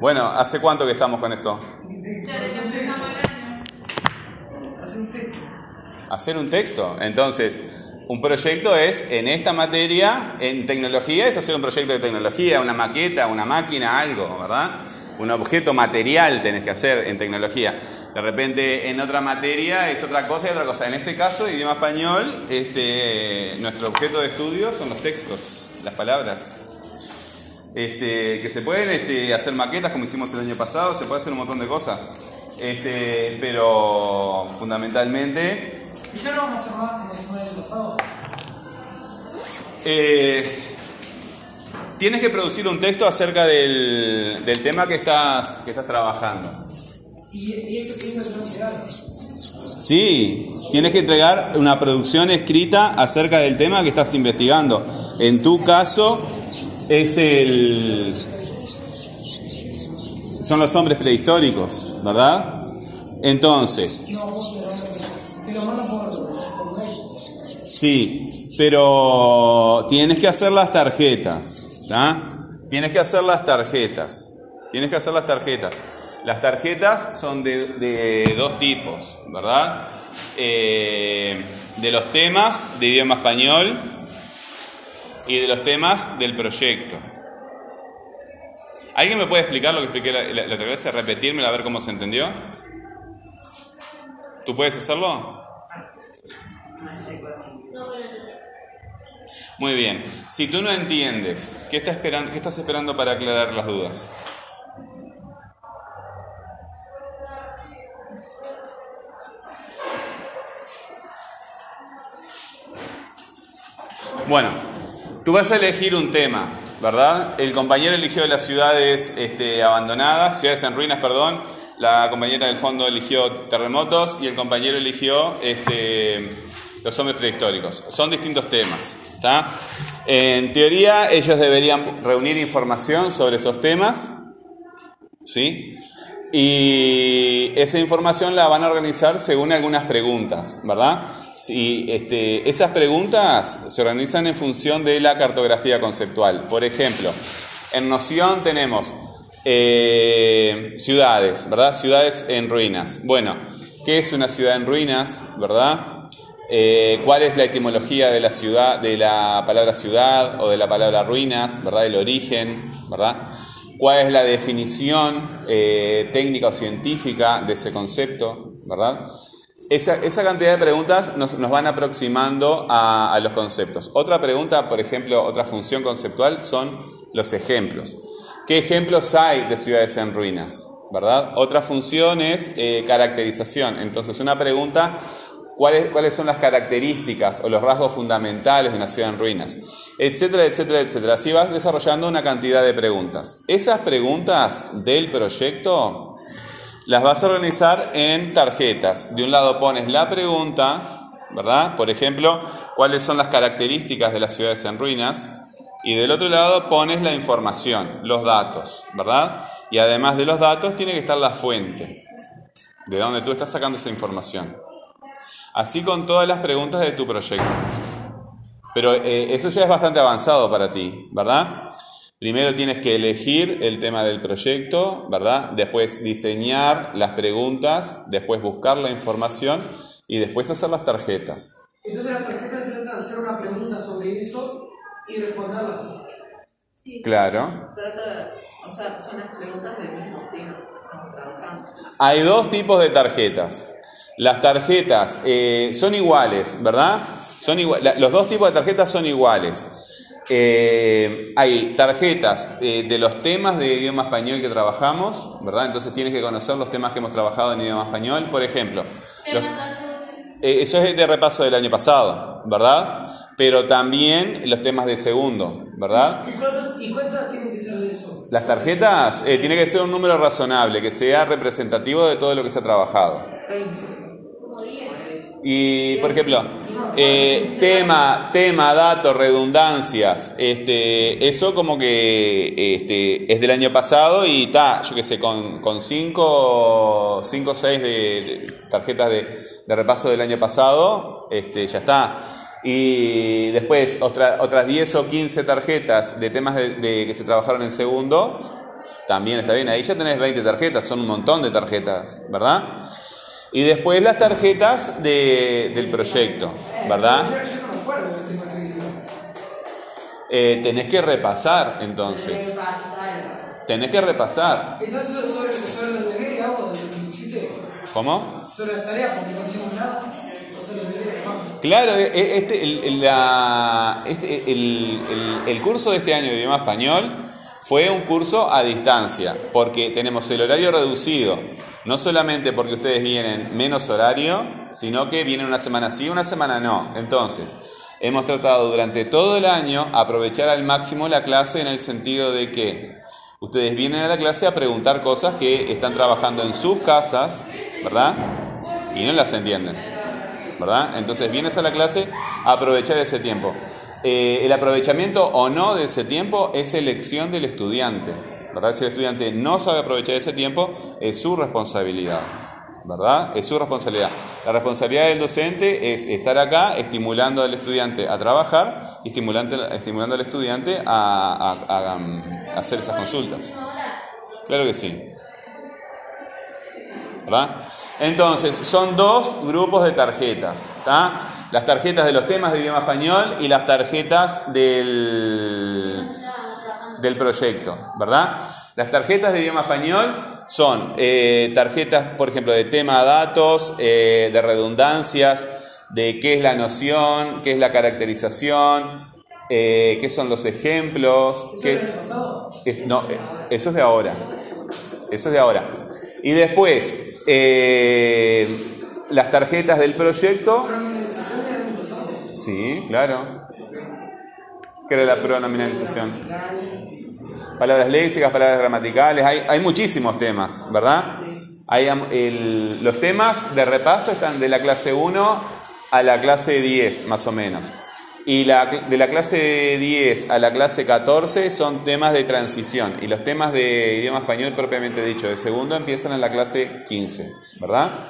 Bueno, ¿hace cuánto que estamos con esto? Hacer un texto. Entonces, un proyecto es, en esta materia, en tecnología, es hacer un proyecto de tecnología, una maqueta, una máquina, algo, ¿verdad? Un objeto material tenés que hacer en tecnología. De repente, en otra materia es otra cosa y otra cosa. En este caso, idioma español, este, nuestro objeto de estudio son los textos, las palabras. Este, que se pueden este, hacer maquetas como hicimos el año pasado, se puede hacer un montón de cosas. Este, pero fundamentalmente ¿Y ya no vamos a hacer más como hicimos el año pasado? Eh, tienes que producir un texto acerca del, del tema que estás, que estás trabajando. Y, y esto que Sí, tienes que entregar una producción escrita acerca del tema que estás investigando. En tu caso es el son los hombres prehistóricos, ¿verdad? Entonces. Sí, pero tienes que hacer las tarjetas, ¿tá? Tienes que hacer las tarjetas. Tienes que hacer las tarjetas. Las tarjetas son de, de dos tipos, ¿verdad? Eh, de los temas de idioma español y de los temas del proyecto. ¿Alguien me puede explicar lo que expliqué la, la, la otra vez? ¿Repetírmelo a ver cómo se entendió? ¿Tú puedes hacerlo? Muy bien. Si tú no entiendes, ¿qué, está esperando, ¿qué estás esperando para aclarar las dudas? Bueno, tú vas a elegir un tema, ¿verdad? El compañero eligió las ciudades este, abandonadas, ciudades en ruinas, perdón. La compañera del fondo eligió terremotos y el compañero eligió este, los hombres prehistóricos. Son distintos temas. ¿está? En teoría, ellos deberían reunir información sobre esos temas. ¿sí? Y esa información la van a organizar según algunas preguntas, ¿verdad? Si, este, esas preguntas se organizan en función de la cartografía conceptual. Por ejemplo, en Noción tenemos eh, ciudades, ¿verdad? Ciudades en ruinas. Bueno, ¿qué es una ciudad en ruinas, verdad? Eh, ¿Cuál es la etimología de la ciudad, de la palabra ciudad o de la palabra ruinas, verdad? El origen, ¿verdad? ¿Cuál es la definición eh, técnica o científica de ese concepto, verdad? Esa, esa cantidad de preguntas nos, nos van aproximando a, los conceptos. Otra pregunta, por ejemplo, otra función conceptual son los ejemplos. ¿Qué ejemplos hay de ciudades en ruinas? ¿Verdad? Otra función es eh, caracterización. Entonces, una pregunta, ¿cuáles, ¿cuáles son las características o los rasgos fundamentales de una ciudad en ruinas? Etcétera, etcétera, etcétera. Así vas desarrollando una cantidad de preguntas. Esas preguntas del proyecto las vas a organizar en tarjetas. De un lado pones la pregunta, ¿verdad? Por ejemplo, ¿cuáles son las características de las ciudades en ruinas? Y del otro lado pones la información, los datos, ¿verdad? Y además de los datos tiene que estar la fuente, de donde tú estás sacando esa información. Así con todas las preguntas de tu proyecto. Pero eh, eso ya es bastante avanzado para ti, ¿verdad? Primero tienes que elegir el tema del proyecto, ¿verdad? Después diseñar las preguntas, después buscar la información y después hacer las tarjetas. Entonces la tarjeta trata de hacer una pregunta sobre eso y responderlas. Sí, Claro. trata, o sea, son las preguntas del mismo tema que estamos trabajando. Hay dos tipos de tarjetas. Las tarjetas eh, son iguales, ¿verdad? Son igua- la- los dos tipos de tarjetas son iguales. Eh, hay tarjetas eh, de los temas de idioma español que trabajamos, ¿verdad? Entonces tienes que conocer los temas que hemos trabajado en idioma español. Por ejemplo, los- eh, eso es de repaso del año pasado, ¿verdad? Pero también los temas de segundo, ¿verdad? ¿Y cuántas, y cuántas tienen que ser de eso? Las tarjetas eh, tiene que ser un número razonable, que sea representativo de todo lo que se ha trabajado. Y, por ejemplo, eh, tema, tema, datos, redundancias, este, eso como que este, es del año pasado y está, yo qué sé, con, con cinco, cinco o seis de, tarjetas de, de repaso del año pasado, este, ya está. Y después otra- otras 10 o 15 tarjetas de temas de, de que se trabajaron en segundo, también está bien. Ahí ya tenés 20 tarjetas, son un montón de tarjetas, ¿verdad? Y después las tarjetas de- del proyecto, ¿verdad? Yo, yo no me acuerdo del tema que digo. Eh, tenés que repasar entonces. Repasar. Tenés que repasar. Entonces, sobre, sobre los deberes, hago ¿Cómo? sobre las tareas, porque no hicimos nada, o sobre los deberes, no. Claro, e- e- este, el, el- la- este- el- el- el curso de este año de idioma español fue un curso a distancia, porque tenemos el horario reducido, no solamente porque ustedes vienen menos horario, sino que vienen una semana sí, una semana no. Entonces, hemos tratado durante todo el año aprovechar al máximo la clase en el sentido de que ustedes vienen a la clase a preguntar cosas que están trabajando en sus casas, ¿verdad? Y no las entienden. ¿verdad? Entonces vienes a la clase a aprovechar ese tiempo. Eh, el aprovechamiento o no de ese tiempo es elección del estudiante, ¿verdad? Si el estudiante no sabe aprovechar ese tiempo, es su responsabilidad, ¿verdad? Es su responsabilidad. La responsabilidad del docente es estar acá estimulando al estudiante a trabajar y estimulando, al estudiante a, um, hacer esas consultas. Claro que sí. ¿verdad? Entonces, son dos grupos de tarjetas, ¿tá? Las tarjetas de los temas de idioma español y las tarjetas del, del proyecto, ¿verdad? Las tarjetas de idioma español son eh, tarjetas, por ejemplo, de tema datos, eh, de redundancias, de qué es la noción, qué es la caracterización, eh, qué son los ejemplos, ¿Eso qué- pasado? es- no, eso es de ahora. Eso es de ahora. Y después, las tarjetas del proyecto. Sí, claro. ¿Qué era la pronominalización? Palabras léxicas, palabras gramaticales, hay, hay muchísimos temas, ¿verdad? Hay, el- los temas de repaso están de la clase 1 a la clase 10, más o menos. Y la, de la clase 10 a la clase 14 son temas de transición. Y los temas de idioma español propiamente dicho, de segundo, empiezan en la clase 15, ¿verdad?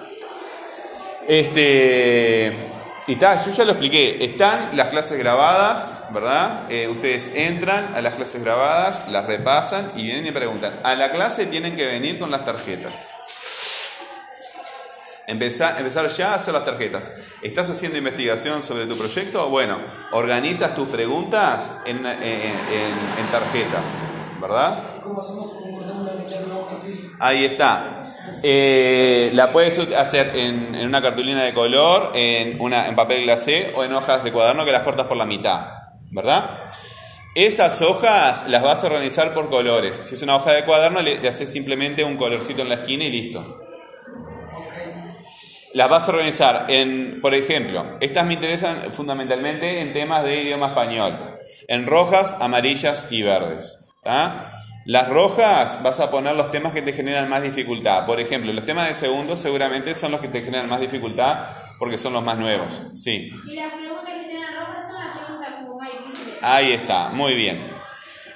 Este, y está, yo ya lo expliqué, están las clases grabadas, ¿verdad? Eh, ustedes entran a las clases grabadas, las repasan y vienen y preguntan. A la clase tienen que venir con las tarjetas. Empezar, empezar ya a hacer las tarjetas. ¿Estás haciendo investigación sobre tu proyecto? Bueno, organizas tus preguntas en, en- en- en tarjetas, ¿verdad? ¿Cómo hacemos? Ahí está. Eh, la puedes hacer en, en una cartulina de color, en, una, en papel glacé o en hojas de cuaderno que las cortas por la mitad, ¿verdad? Esas hojas las vas a organizar por colores. Si es una hoja de cuaderno, le, le haces simplemente un colorcito en la esquina y listo. Las vas a organizar en, por ejemplo, estas me interesan fundamentalmente en temas de idioma español, en rojas, amarillas y verdes. ¿tá? Las rojas vas a poner los temas que te generan más dificultad. Por ejemplo, los temas de segundo seguramente son los que te generan más dificultad porque son los más nuevos. Sí, Y las preguntas que tienen rojas son las preguntas como más difíciles. ahí está, muy bien.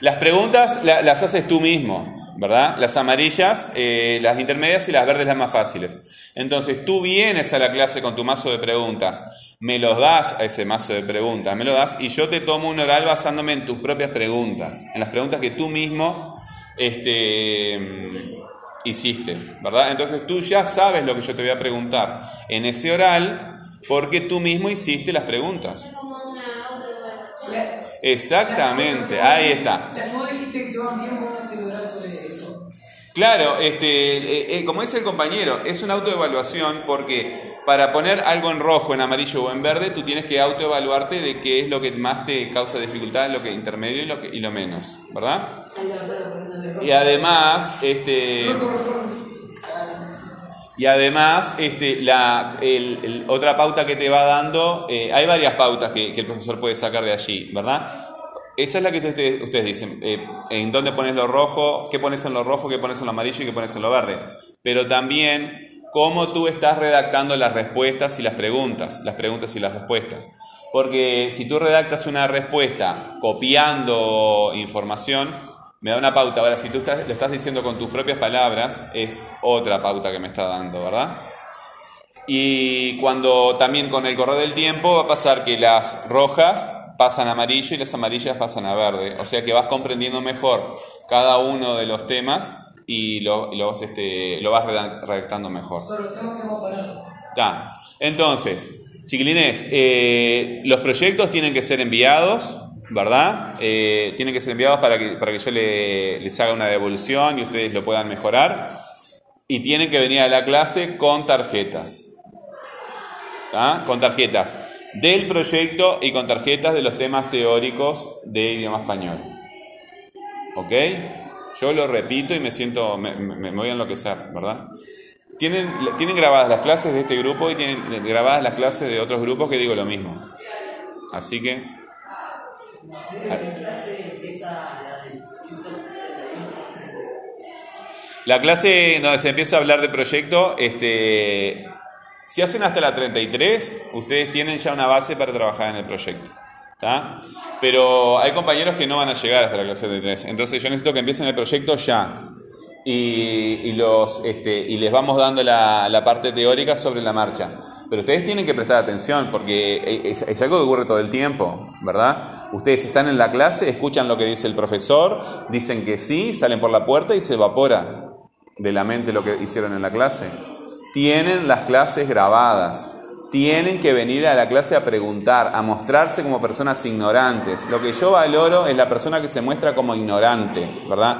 Las preguntas la- las haces tú mismo, ¿verdad? Las amarillas, eh, las intermedias y las verdes las más fáciles. Entonces tú vienes a la clase con tu mazo de preguntas, me los das a ese mazo de preguntas, me lo das y yo te tomo un oral basándome en tus propias preguntas, en las preguntas que tú mismo este, mm, hiciste, ¿verdad? Entonces tú ya sabes lo que yo te voy a preguntar en ese oral porque tú mismo hiciste las preguntas. Es como una autoevaluación. La- Exactamente, ahí está. Claro, este, eh, eh, como dice el compañero, es una autoevaluación porque para poner algo en rojo, en amarillo o en verde, tú tienes que autoevaluarte de qué es lo que más te causa dificultad, lo que intermedio y lo, que, y lo menos, ¿verdad? Y además, este, y además, este, la, el- el- otra pauta que te va dando, eh, hay varias pautas que, que el profesor puede sacar de allí, ¿verdad? Esa es la que ustedes, ustedes dicen, eh, en dónde pones lo rojo, qué pones en lo rojo, qué pones en lo amarillo y qué pones en lo verde. Pero también cómo tú estás redactando las respuestas y las preguntas, las preguntas y las respuestas. Porque si tú redactas una respuesta copiando información, me da una pauta. Ahora, si tú lo estás diciendo con tus propias palabras, es otra pauta que me está dando, ¿verdad? Y cuando también con el correr del tiempo va a pasar que las rojas pasan a amarillo y las amarillas pasan a verde. O sea que vas comprendiendo mejor cada uno de los temas y lo, lo vas, este, lo vas reda- redactando mejor. Los temas que vamos a poner. Está. Entonces, chiquilines, eh, los proyectos tienen que ser enviados, ¿verdad? Eh, tienen que ser enviados para que, para que yo le- les haga una devolución y ustedes lo puedan mejorar. Y tienen que venir a la clase con tarjetas. ¿Está? Con tarjetas del proyecto y con tarjetas de los temas teóricos de idioma español. ¿Ok? Yo lo repito y me siento, me, me- voy a enloquecer, ¿verdad? Tienen, tienen grabadas las clases de este grupo y tienen grabadas las clases de otros grupos que digo lo mismo. Así que, la clase donde se empieza a hablar de proyecto, este, si hacen hasta la 33, ustedes tienen ya una base para trabajar en el proyecto. Pero hay compañeros que no van a llegar hasta la clase 33. Entonces yo necesito que empiecen el proyecto ya. Y, los, este, y les vamos dando la, parte teórica sobre la marcha. Pero ustedes tienen que prestar atención porque es algo que ocurre todo el tiempo, ¿verdad? Ustedes están en la clase, escuchan lo que dice el profesor, dicen que sí, salen por la puerta y se evapora de la mente lo que hicieron en la clase. Tienen las clases grabadas. Tienen que venir a la clase a preguntar, a mostrarse como personas ignorantes. Lo que yo valoro es la persona que se muestra como ignorante, ¿verdad?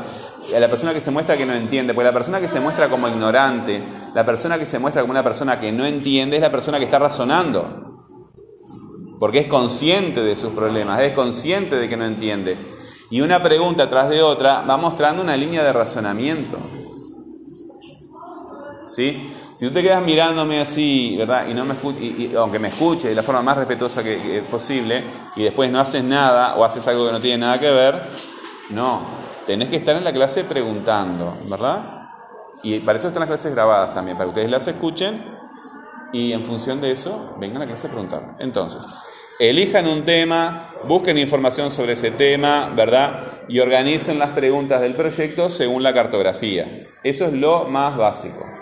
La persona que se muestra que no entiende, porque la persona que se muestra como ignorante, la persona que se muestra como una persona que no entiende, es la persona que está razonando. Porque es consciente de sus problemas, es consciente de que no entiende. Y una pregunta tras de otra va mostrando una línea de razonamiento. ¿Sí? Si tú te quedas mirándome así, ¿verdad? Y no me y, y- aunque me escuche de la forma más respetuosa que, que posible, y después no haces nada o haces algo que no tiene nada que ver, no. Tenés que estar en la clase preguntando, ¿verdad? Y para eso están las clases grabadas también, para que ustedes las escuchen y en función de eso vengan a la clase a preguntar. Entonces, elijan un tema, busquen información sobre ese tema, ¿verdad? Y organicen las preguntas del proyecto según la cartografía. Eso es lo más básico.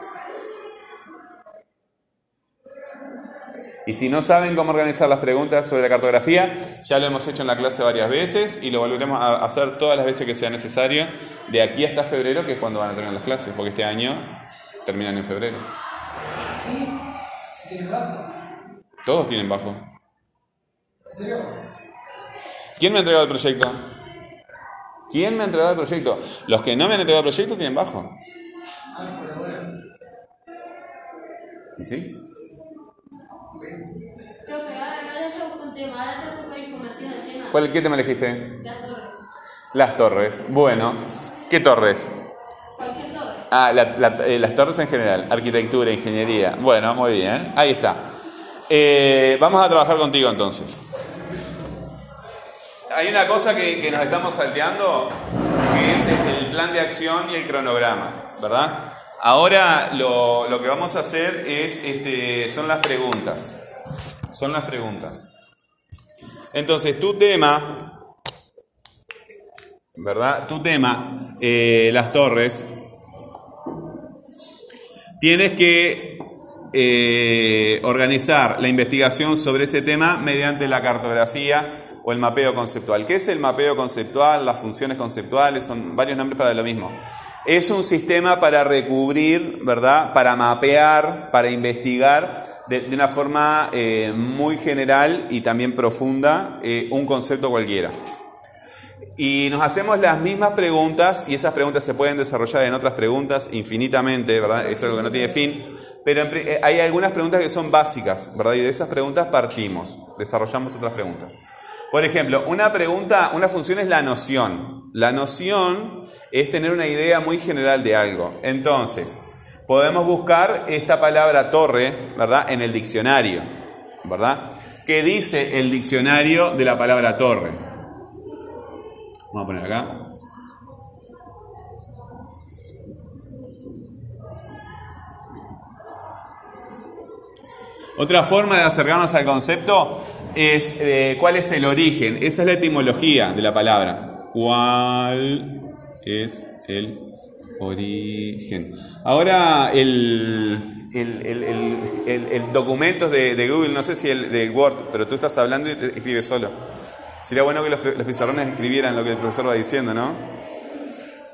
Y si no saben cómo organizar las preguntas sobre la cartografía, ya lo hemos hecho en la clase varias veces y lo volveremos a hacer todas las veces que sea necesario de aquí hasta febrero, que es cuando van a terminar las clases, porque este año terminan en febrero. Y si tiene bajo. Todos tienen bajo. ¿En serio? ¿Quién me ha entregado el proyecto? ¿Quién me ha entregado el proyecto? Los que no me han entregado el proyecto tienen bajo. Ah. ¿Y sí? Profe, ahora, ahora yo busco un tema, ahora tengo que buscar información del tema. ¿Cuál, ¿Qué tema elegiste? Las torres. Las torres. Bueno, ¿qué torres? Cualquier torre. Ah, la- la- eh, las torres en general, arquitectura, ingeniería. Bueno, muy bien, ahí está. Eh, vamos a trabajar contigo entonces. Hay una cosa que, que nos estamos salteando, que es el plan de acción y el cronograma, ¿verdad? Ahora lo, lo que vamos a hacer es, este, son las preguntas. Son las preguntas. Entonces, tu tema, ¿verdad? Tu tema, eh, las torres, tienes que eh, organizar la investigación sobre ese tema mediante la cartografía o el mapeo conceptual. ¿Qué es el mapeo conceptual? Las funciones conceptuales son varios nombres para lo mismo. Es un sistema para recubrir, ¿verdad? Para mapear, para investigar de, una forma eh, muy general y también profunda eh, un concepto cualquiera. Y nos hacemos las mismas preguntas y esas preguntas se pueden desarrollar en otras preguntas infinitamente, ¿verdad? Es algo que no tiene fin. Pero eh, hay algunas preguntas que son básicas, ¿verdad? Y de esas preguntas partimos, desarrollamos otras preguntas. Por ejemplo, una pregunta, una función es la noción. La noción es tener una idea muy general de algo. Entonces, podemos buscar esta palabra torre, ¿verdad? En el diccionario, ¿verdad? ¿Qué dice el diccionario de la palabra torre? Vamos a poner acá. Otra forma de acercarnos al concepto es eh, cuál es el origen. Esa es la etimología de la palabra. ¿Cuál es el Origen. Ahora el, el, el, el, documento de, de, Google, no sé si el de Word, pero tú estás hablando y te escribes solo. Sería bueno que los, los pizarrones escribieran lo que el profesor va diciendo, ¿no?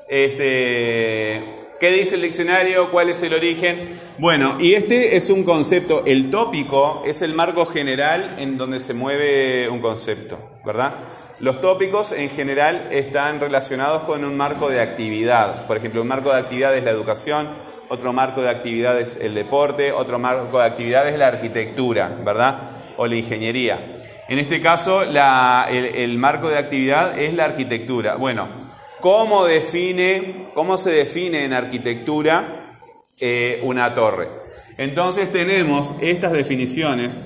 Este, ¿Qué dice el diccionario? ¿Cuál es el origen? Bueno, y este es un concepto, el tópico es el marco general en donde se mueve un concepto, ¿verdad? Los tópicos en general están relacionados con un marco de actividad. Por ejemplo, un marco de actividad es la educación, otro marco de actividad es el deporte, otro marco de actividad es la arquitectura, ¿verdad? O la ingeniería. En este caso, el marco de actividad es la arquitectura. Bueno, ¿Cómo, define, cómo se define en arquitectura eh, una torre? Entonces tenemos estas definiciones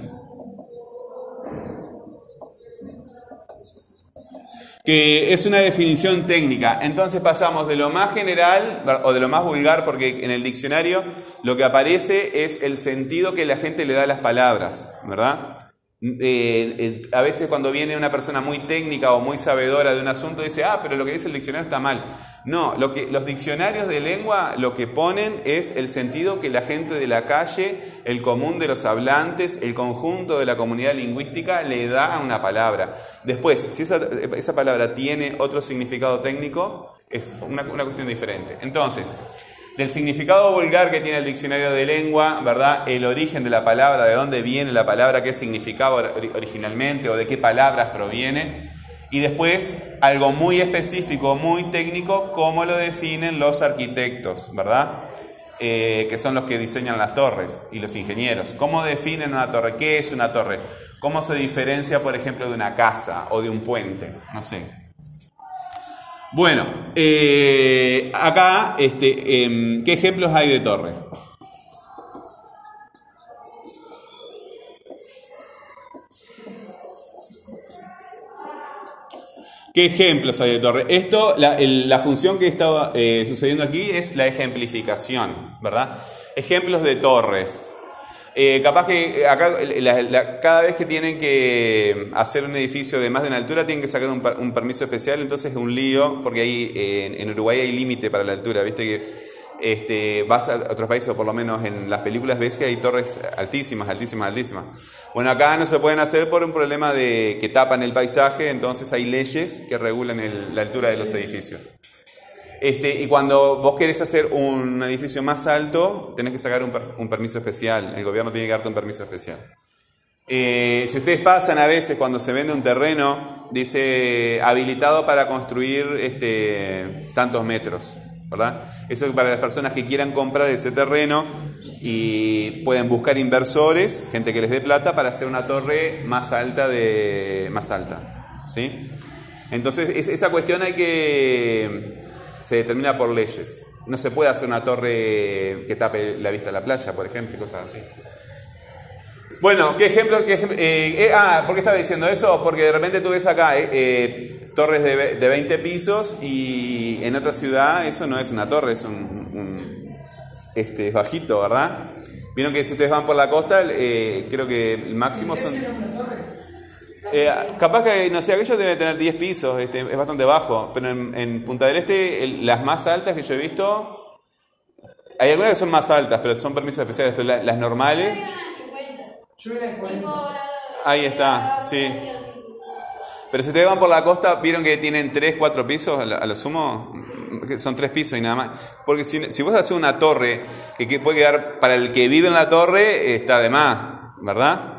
que es una definición técnica. Entonces pasamos de lo más general o de lo más vulgar, porque en el diccionario lo que aparece es el sentido que la gente le da a las palabras, ¿verdad? Eh, eh, a veces cuando viene una persona muy técnica o muy sabedora de un asunto dice, ah, pero lo que dice el diccionario está mal. No, lo que, los diccionarios de lengua lo que ponen es el sentido que la gente de la calle, el común de los hablantes, el conjunto de la comunidad lingüística le da a una palabra. Después, si esa, palabra tiene otro significado técnico, es una cuestión diferente. Entonces, del significado vulgar que tiene el diccionario de lengua, ¿verdad? El origen de la palabra, de dónde viene la palabra, qué significaba originalmente o de qué palabras proviene. Y después algo muy específico, muy técnico, cómo lo definen los arquitectos, ¿verdad? Eh, que son los que diseñan las torres y los ingenieros. ¿Cómo definen una torre? ¿Qué es una torre? ¿Cómo se diferencia, por ejemplo, de una casa o de un puente? No sé. Bueno, eh, acá, este, em, ¿qué ejemplos hay de torre? ¿Qué ejemplos hay de torre? Esto, la, función que está eh, sucediendo aquí es la ejemplificación, ¿verdad? Ejemplos de torres. Eh, capaz que eh, acá, cada vez que tienen que hacer un edificio de más de una altura, tienen que sacar un, permiso especial, entonces es un lío, porque ahí en, Uruguay hay límite para la altura, viste que este, vas a otros países, o por lo menos en las películas ves que hay torres altísimas, altísimas, altísimas. Bueno, acá no se pueden hacer por un problema de que tapan el paisaje, entonces hay leyes que regulan la altura de los edificios. Este, y cuando vos querés hacer un edificio más alto, tenés que sacar un, permiso especial. El gobierno tiene que darte un permiso especial. Eh, si ustedes pasan a veces cuando se vende un terreno, dice habilitado para construir este, tantos metros, ¿verdad? Eso es para las personas que quieran comprar ese terreno y pueden buscar inversores, gente que les dé plata para hacer una torre más alta de más alta, ¿sí? Entonces esa cuestión hay que se determina por leyes. No se puede hacer una torre que tape la vista a la playa, por ejemplo, y cosas así. Bueno, ¿qué ejemplo? Qué ejemplo? Eh, eh, ah, ¿por qué estaba diciendo eso? Porque de repente tú ves acá eh, torres de, de, 20 pisos y en otra ciudad eso no es una torre, es un, este, es bajito, ¿verdad? Vieron que si ustedes van por la costa, creo que el máximo son... Eh, capaz que, no sé, aquello debe tener 10 pisos, este, es bastante bajo, pero en, Punta del Este, las más altas que yo he visto, hay algunas que son más altas, pero son permisos especiales, pero las normales... Ahí está, sí. Pero si ustedes van por la costa, vieron que tienen 3, 4 pisos, a lo, sumo, son 3 pisos y nada más. Porque si, si vos haces una torre que, puede quedar para el que vive en la torre, está de más, ¿verdad?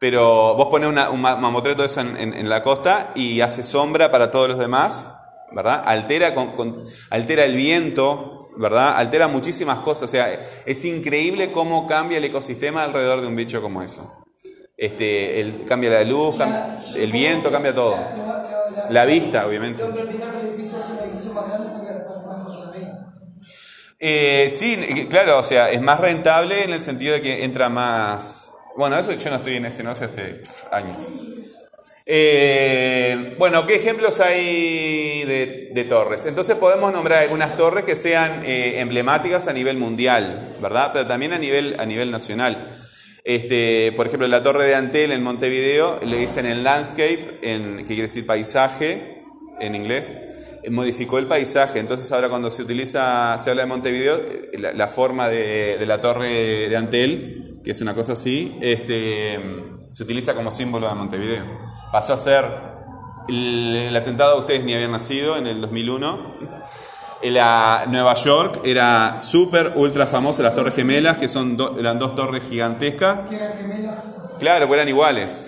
Pero vos pones un mamotreto eso en, la costa y hace sombra para todos los demás, ¿verdad? Altera, con, altera el viento, ¿verdad? Altera muchísimas cosas. O sea, es increíble cómo cambia el ecosistema alrededor de un bicho como eso. Este, el, cambia la luz, el viento, cambia todo. La vista, obviamente. Eh, sí, claro, o sea, es más rentable en el sentido de que entra más bueno, eso yo no estoy en ese negocio hace años. Eh, bueno, ¿qué ejemplos hay de, torres? Entonces podemos nombrar algunas torres que sean eh, emblemáticas a nivel mundial, ¿verdad? Pero también a nivel, a nivel nacional. Este, por ejemplo, la torre de Antel en Montevideo le dicen en landscape, en, que quiere decir paisaje en inglés. eh, modificó el paisaje. Entonces ahora cuando se utiliza, se habla de Montevideo, la, la forma de, de la torre de Antel, que es una cosa así, este, se utiliza como símbolo de Montevideo. Pasó a ser el, el atentado, ustedes ni habían nacido, en el 2001. En la Nueva York era súper, ultra famosa, las Torres Gemelas, que son do- eran dos torres gigantescas. Que era gemela. Claro, pues eran iguales.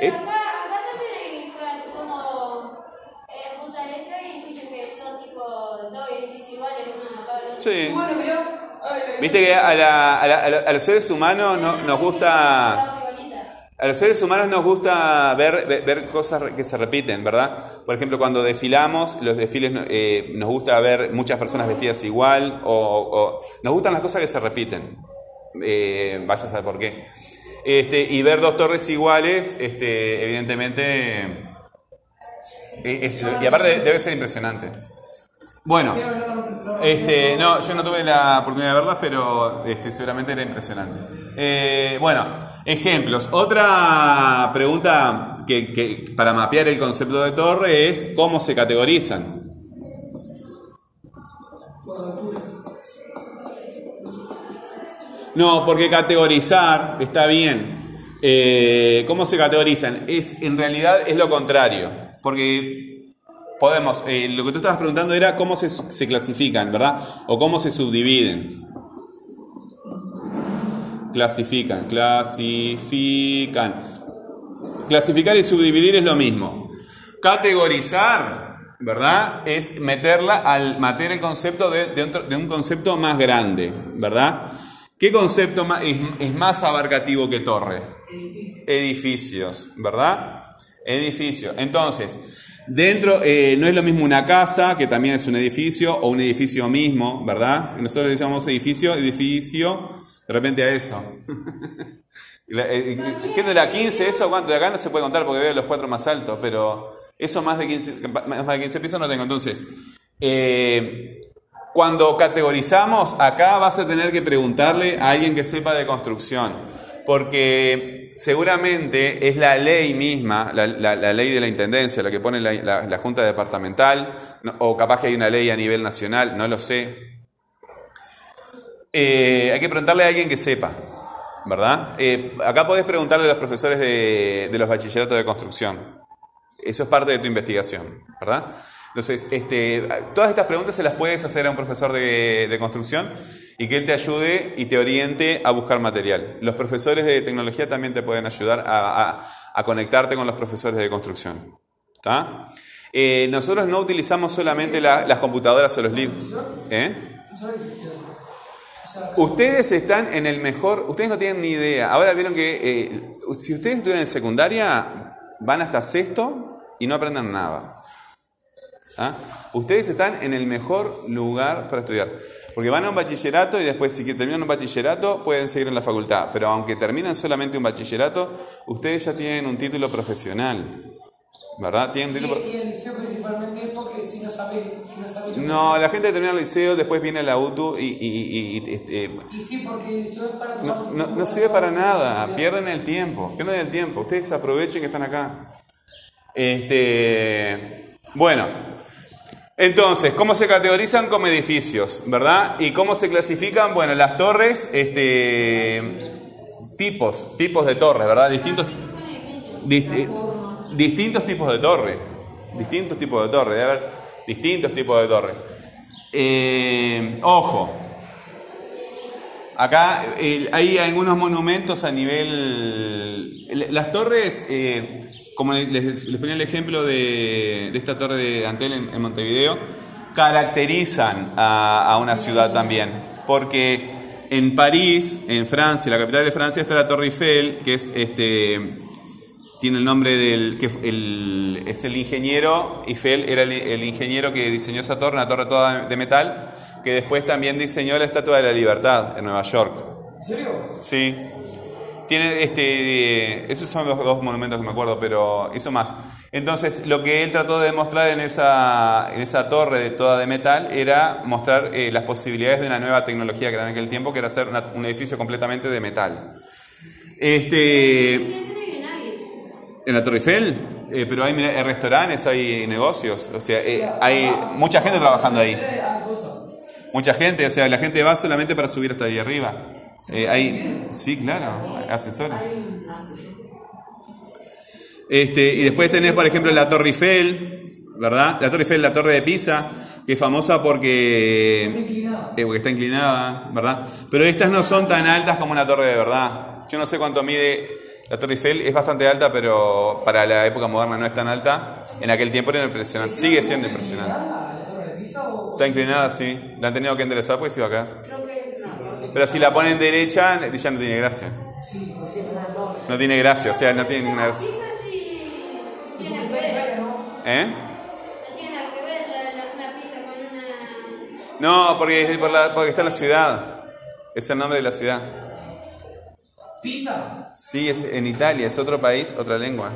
Pero Eh. acá, acá también hay como en Punta del Este hay edificios que son tipo dos edificios iguales, uno acá. Sí. Viste que a, la- a la- a los seres humanos no- nos gusta... A los seres humanos nos gusta ver, ver, cosas que se repiten, ¿verdad? Por ejemplo, cuando desfilamos, los desfiles eh, nos gusta ver muchas personas vestidas igual, o, nos gustan las cosas que se repiten. Eh, vaya a saber por qué. Este, y ver dos torres iguales, este, evidentemente, eh, y aparte debe ser impresionante. Bueno, este, no, yo no tuve la oportunidad de verlas, pero este, seguramente era impresionante. Eh, bueno, ejemplos. Otra pregunta que, que para mapear el concepto de torre es cómo se categorizan. No, porque categorizar está bien. Eh, ¿Cómo se categorizan? Es, en realidad es lo contrario. Porque podemos, eh, lo que tú estabas preguntando era cómo se, se clasifican, ¿verdad? O cómo se subdividen. Clasifican, clasifican. Clasificar y subdividir es lo mismo. Categorizar, ¿verdad? Es meterla al meter el concepto de, de otro- de un concepto más grande, ¿verdad? ¿Qué concepto más, es, es más abarcativo que torre? Edificios, ¿verdad? Edificio. Entonces, dentro, eh, no es lo mismo una casa, que también es un edificio, o un edificio mismo, ¿verdad? Nosotros le llamamos edificio, edificio, de repente a eso. Eh, ¿Qué es de la 15 eso? ¿Cuánto? De acá no se puede contar porque veo los cuatro más altos, pero eso más de 15, más de 15 pisos no tengo. Entonces, eh, cuando categorizamos, acá vas a tener que preguntarle a alguien que sepa de construcción, porque seguramente es la ley misma, la, ley de la intendencia, la que pone la, Junta Departamental, o capaz que hay una ley a nivel nacional, no lo sé. Eh, hay que preguntarle a alguien que sepa, ¿verdad? Eh, acá podés preguntarle a los profesores de, los bachilleratos de construcción. Eso es parte de tu investigación, ¿verdad? Entonces, este, todas estas preguntas se las puedes hacer a un profesor de construcción y que él te ayude y te oriente a buscar material. Los profesores de tecnología también te pueden ayudar a, a- conectarte con los profesores de construcción. ¿Está? Eh, nosotros no utilizamos solamente la- las computadoras o los libros. ¿Eh? Ustedes están en el mejor, ustedes no tienen ni idea. Ahora vieron que eh, si ustedes estuvieran en secundaria, van hasta sexto y no aprenden nada. ¿Ah? Ustedes están en el mejor lugar para estudiar. Porque van a un bachillerato y después, si terminan un bachillerato, pueden seguir en la facultad. Pero aunque terminen solamente un bachillerato, ustedes ya tienen un título profesional. ¿Verdad? Tienen título y, y el liceo principalmente es porque si no sabes. Si no, sabes No, la gente termina el liceo, después viene la UTU y, y- y- y, este, Y sí, porque el liceo es para No, tomar no, un no sirve para nada, pierden el tiempo, pierden el tiempo. Ustedes aprovechen que están acá. Este, bueno, entonces, ¿cómo se categorizan como edificios, verdad? ¿Y cómo se clasifican? Bueno, las torres, este, tipos, tipos de torres, ¿verdad? Distintos, disti- distintos tipos de torre, distintos tipos de torre, debe haber distintos tipos de torre. Eh, ojo, Acá eh, hay algunos monumentos a nivel... Las torres, eh, como les, les ponía el ejemplo de, de esta torre de Antel en, en Montevideo, caracterizan a, a una ciudad también. Porque en París, en Francia, la capital de Francia, está la Torre Eiffel, que es este tiene el nombre del que el- es el ingeniero Eiffel era el, el ingeniero que diseñó esa torre, una torre toda de metal, que después también diseñó la Estatua de la Libertad en Nueva York. ¿En serio? Sí. Tiene este esos son los dos monumentos que me acuerdo, pero hizo más. Entonces, lo que él trató de demostrar en esa, en esa torre de- toda de metal era mostrar eh, las posibilidades de una nueva tecnología que era en aquel tiempo, que era hacer un edificio completamente de metal. Este. ¿En la Torre Eiffel? Eh, pero hay, hay restaurantes, hay negocios, o sea, eh, hay mucha gente trabajando ahí. Ah. Mucha gente, o sea, la gente va solamente para subir hasta ahí arriba. Eh, hay, sí, claro, asesores. Este, y después tenés, por ejemplo, la Torre Eiffel, ¿verdad? La Torre Eiffel, la Torre de Pisa, que es famosa porque, eh, porque está inclinada, ¿verdad? Pero estas no son tan altas como una torre de verdad. Yo no sé cuánto mide la Torre Eiffel, es bastante alta, pero para la época moderna no es tan alta. En aquel tiempo era impresionante, sigue siendo impresionante. ¿Inclinada la torre de Pisa o.? Está inclinada, sí. La han tenido que enderezar porque se iba a caer. Creo que no. Pero si la ponen derecha, ya no tiene gracia. Sí, pues sí, una torre. No tiene gracia, o sea, no tiene ninguna gracia. ¿Eh? No tiene nada que ver la, la, una pizza con una. No, porque, es por la- porque está en la ciudad. Es el nombre de la ciudad. Pisa. Sí, es en Italia, es otro país, otra lengua.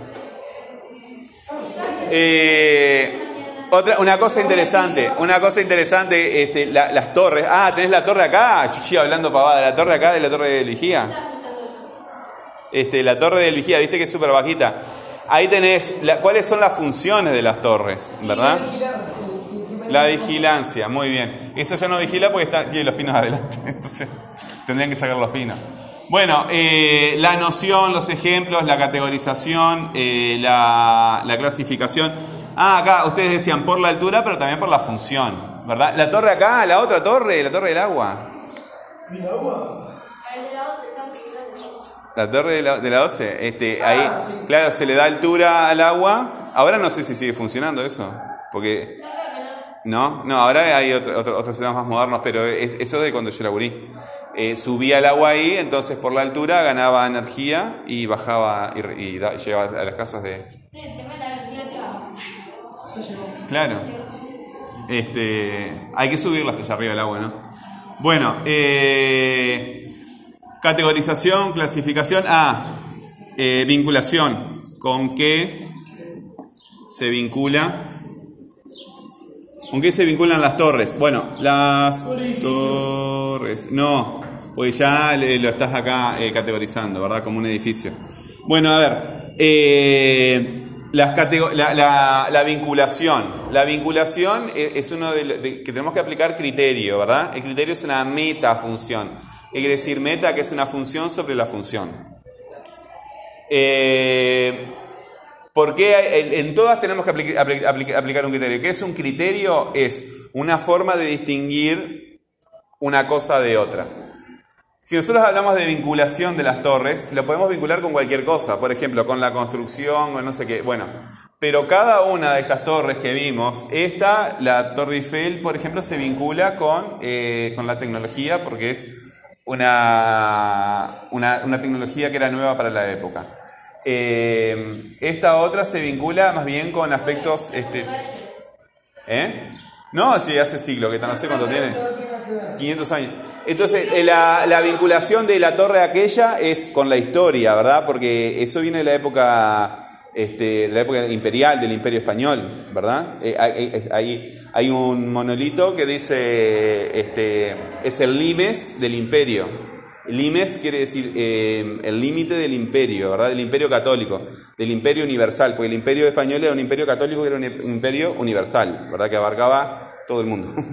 Eh, otra, una cosa interesante, una cosa interesante, este, la- las torres. Ah, tenés la torre acá, iba hablando pavada, la torre acá de la torre de Ligía. Este, la torre de Ligía, viste que es súper bajita. Ahí tenés, la- ¿cuáles son las funciones de las torres? ¿Verdad? La vigilancia, muy bien. Eso ya no vigila porque está, tiene los pinos adelante. Entonces tendrían que sacar los pinos. Bueno, eh, la noción, los ejemplos, la categorización, eh, la, la clasificación. Ah, acá ustedes decían por la altura, pero también por la función, ¿verdad? La torre acá, la otra torre, la torre del agua. ¿Y el agua? La 12 estamos pensando. La torre de la, de la 12, este, ahí, claro, se le da altura al agua. Ahora no sé si sigue funcionando eso, porque No creo que no. No, no, ahora hay otro- otro- otros sistemas más modernos, pero es- eso es de cuando yo laburí. Eh, subía el agua ahí, entonces por la altura ganaba energía y bajaba y, re- y da- llegaba a las casas de... Sí, tremenda velocidad se va. Claro. Este, hay que subirla hasta allá arriba del agua, ¿no? Bueno, eh, categorización, clasificación. Ah, eh, vinculación. ¿Con qué se vincula? ¿Con qué se vinculan las torres? Bueno, las torres. No, pues ya lo estás acá eh, categorizando, ¿verdad? Como un edificio. Bueno, a ver. eh, las la, la- la vinculación. La vinculación e- es uno de, de- que tenemos que aplicar criterio, ¿verdad? El criterio es una metafunción. ¿Qué quiere decir meta? Que es una función sobre la función. Eh, ¿Por qué en, todas tenemos que apli- apli- apli- aplicar un criterio? ¿Qué es un criterio? Es una forma de distinguir una cosa de otra. Si nosotros hablamos de vinculación de las torres, lo podemos vincular con cualquier cosa, por ejemplo, con la construcción o no sé qué. Bueno, pero cada una de estas torres que vimos, esta, la Torre Eiffel, por ejemplo, se vincula con, eh, con la tecnología porque es una, una, una tecnología que era nueva para la época. Eh, esta otra se vincula más bien con aspectos... Este, ¿Eh? No, sí, hace siglo, que no sé cuánto tiene. No tenga que ver. 500 años. Entonces, eh, la, la vinculación de la torre aquella es con la historia, ¿verdad? Porque eso viene de la época, este, de la época imperial, del imperio español, ¿verdad? Eh, hay un monolito que dice, este, es el limes del imperio. Limes quiere decir eh, el límite del imperio, ¿verdad? Del imperio católico, del imperio universal, porque el imperio español era un imperio católico que era un imperio universal, ¿verdad? Que abarcaba todo el mundo.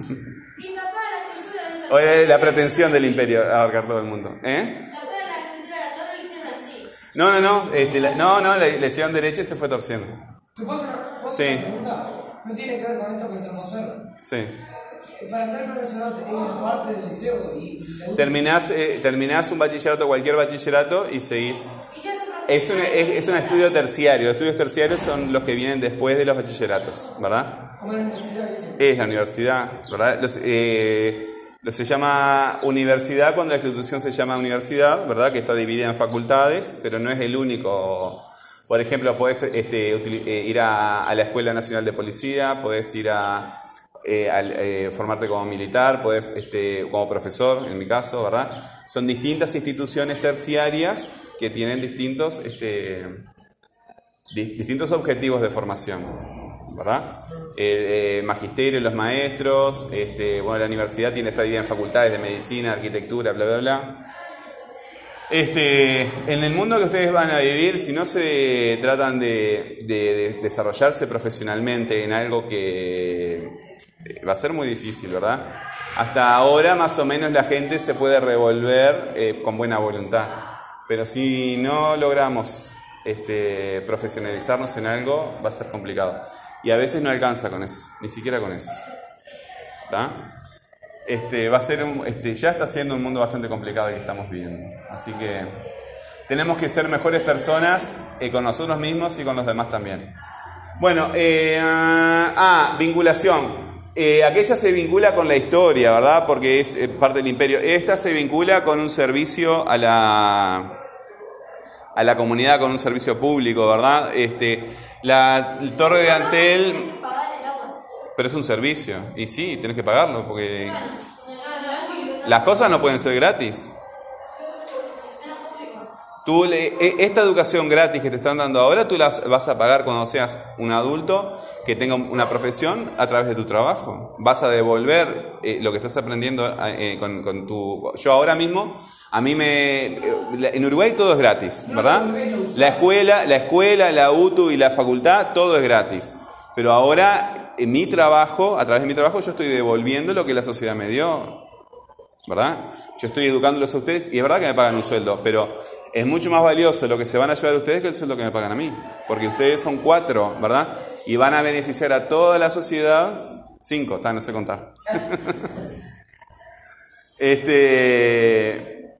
Y tapar la estructura de esa O era la pretensión del imperio abarcar todo el mundo. ¿Eh? Tapar la estructura de la torre lo hicieron así. No, no, no. este, la- no, no, la, la hicieron derecha y se fue torciendo. ¿Te puedo hacer una, Sí. una pregunta? No tiene que ver con esto que estamos haciendo. Sí. Que para ser profesional es parte del liceo y, y la- Terminás, eh, terminás un bachillerato, cualquier bachillerato, y seguís. Y ya son Es un, es, es un estudio terciario. Los estudios terciarios son los que vienen después de los bachilleratos, ¿verdad? como en la universidad. Es la universidad, ¿verdad? Los, eh, se llama universidad cuando la institución se llama universidad, ¿verdad? Que está dividida en facultades, pero no es el único. Por ejemplo, podés este, eh, ir a, a la Escuela Nacional de Policía, podés ir a eh, al, eh, formarte como militar, podés, este, como profesor, en mi caso, ¿verdad? Son distintas instituciones terciarias que tienen distintos, este, di- distintos objetivos de formación, ¿verdad? Eh, magisterio, los maestros, este, bueno, la universidad tiene está dividida en facultades de medicina, arquitectura, bla, bla, bla. Este, en el mundo que ustedes van a vivir, si no se tratan de desarrollarse profesionalmente en algo que eh, va a ser muy difícil, ¿verdad? Hasta ahora más o menos la gente se puede revolver eh, con buena voluntad, pero si no logramos este, profesionalizarnos en algo, va a ser complicado. Y a veces no alcanza con eso, ni siquiera con eso. ¿Está? Este, va a ser un- este, ya está siendo un mundo bastante complicado que estamos viviendo. Así que tenemos que ser mejores personas eh, con nosotros mismos y con los demás también. Bueno, eh, ah, ah, vinculación. Eh, aquella se vincula con la historia, ¿verdad? Porque es parte del imperio. Esta se vincula con un servicio a la, a la comunidad, con un servicio público, ¿verdad? Este, la torre de Tienes Antel, pero es un servicio. Y sí, tenés que pagarlo, porque las cosas no pueden ser gratis. Tú le- e- esta educación gratis que te están dando ahora, tú la vas a pagar cuando seas un adulto que tenga una profesión a través de tu trabajo. Vas a devolver eh, lo que estás aprendiendo eh, con, con tu... Yo ahora mismo, a mí me... eh, En Uruguay todo es gratis, ¿verdad? La escuela, la escuela, la UTU y la facultad, todo es gratis. Pero ahora, en mi trabajo, a través de mi trabajo, yo estoy devolviendo lo que la sociedad me dio. ¿verdad? Yo estoy educándolos a ustedes y es verdad que me pagan un sueldo, pero es mucho más valioso lo que se van a llevar ustedes que el sueldo que me pagan a mí, porque ustedes son cuatro, ¿verdad? Y van a beneficiar a toda la sociedad, cinco, está, no sé contar. este,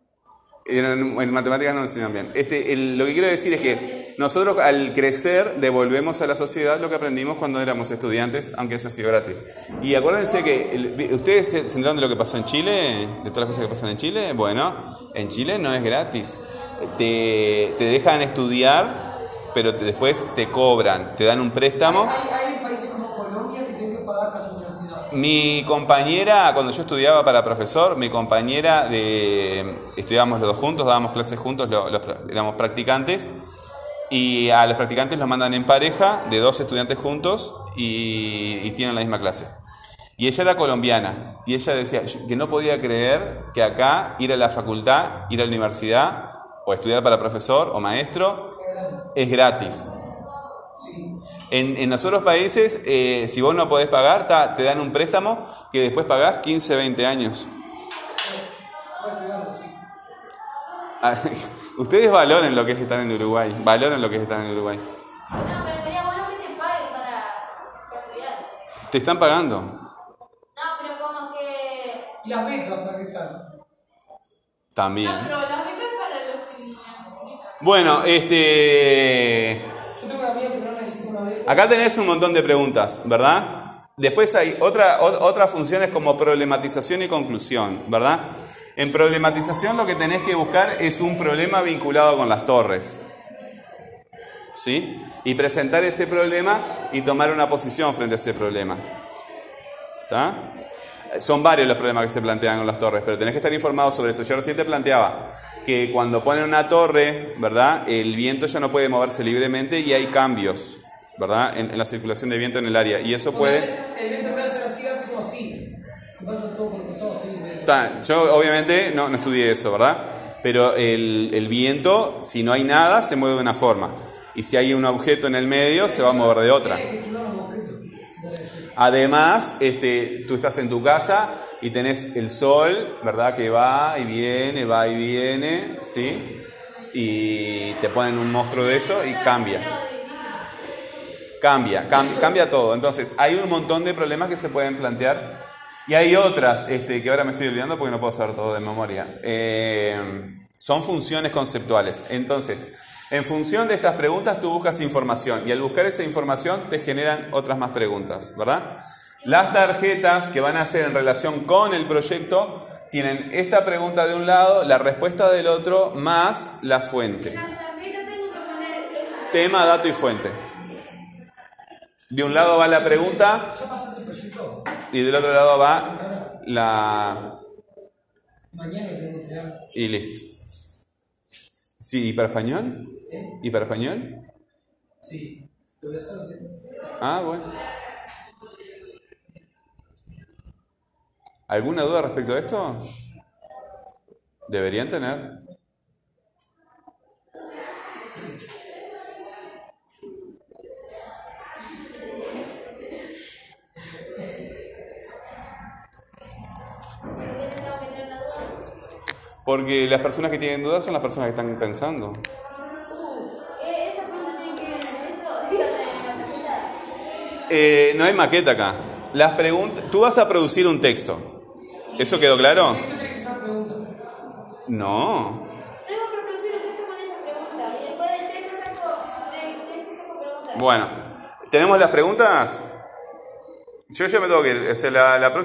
en, matemáticas no me enseñan bien. Este, lo que quiero decir es que nosotros al crecer devolvemos a la sociedad lo que aprendimos cuando éramos estudiantes, aunque eso ha sido gratis. Y acuérdense que ustedes se se enteraron de lo que pasó en Chile, de todas las cosas que pasan en Chile. Bueno, en Chile no es gratis. Te, te dejan estudiar, pero te- después te cobran, te dan un préstamo. Hay, hay países como Colombia que tienen que pagar para su universidad. Mi compañera, cuando yo estudiaba para profesor, mi compañera de. Estudiábamos los dos juntos, dábamos clases juntos, lo- los éramos practicantes. Y a los practicantes los mandan en pareja, de dos estudiantes juntos, y, y tienen la misma clase. Y ella era colombiana, y ella decía que no podía creer que acá ir a la facultad, ir a la universidad, o estudiar para profesor o maestro, es gratis. En, en los otros países, eh, si vos no podés pagar, ta- te dan un préstamo que después pagás 15, 20 años. Ah, Ustedes valoren lo que es estar en Uruguay, valoren lo que es estar en Uruguay. No, pero sería bueno que te paguen para, para estudiar. Te están pagando. No, pero como que. ¿Y las becas para qué están? También. Pero las becas Bueno, este... Yo tengo una amiga que no necesita una beca. Acá tenés un montón de preguntas, ¿verdad? Después hay otra, o- otras funciones como problematización y conclusión, ¿verdad? En problematización lo que tenés que buscar es un problema vinculado con las torres. ¿Sí? Y presentar ese problema y tomar una posición frente a ese problema. ¿Está? Son varios los problemas que se plantean con las torres, pero tenés que estar informado sobre eso. Yo recién te planteaba que cuando ponen una torre, ¿verdad? El viento ya no puede moverse libremente y hay cambios, ¿verdad? En, en la circulación de viento en el área. Y eso puede... El viento puede ser así, así como así. Yo obviamente no, no estudié eso, ¿verdad? Pero el, el viento, si no hay nada, se mueve de una forma. Y si hay un objeto en el medio, se va a mover de otra. Además, este, tú estás en tu casa y tenés el sol, ¿verdad? Que va y viene, va y viene, ¿sí? Y te ponen un monstruo de eso y cambia. Cambia, cam- cambia todo. Entonces, hay un montón de problemas que se pueden plantear. Y hay otras este, que ahora me estoy olvidando porque no puedo saber todo de memoria. Eh, son funciones conceptuales. Entonces, en función de estas preguntas, tú buscas información. Y al buscar esa información, te generan otras más preguntas, ¿verdad? Las tarjetas que van a hacer en relación con el proyecto tienen esta pregunta de un lado, la respuesta del otro, más la fuente. Tengo que poner. Tema, dato y fuente. De un lado va la pregunta ¿Ya pasaste el proyecto? y del otro lado va la... Mañana tengo que y listo. Sí, ¿y para español? ¿Eh? ¿Y para español? Sí, lo Ah, bueno. ¿Alguna duda respecto a esto? Deberían tener. Porque las personas que tienen dudas son las personas que están pensando. Eh, no hay maqueta acá. Las preguntas. Tú vas a producir un texto. ¿Eso quedó claro? No. Tengo que producir un texto con esa pregunta y después del texto saco, del texto saco preguntas. Bueno, ¿tenemos las preguntas? Yo ya me tengo que ir. O sea, la, la próxima.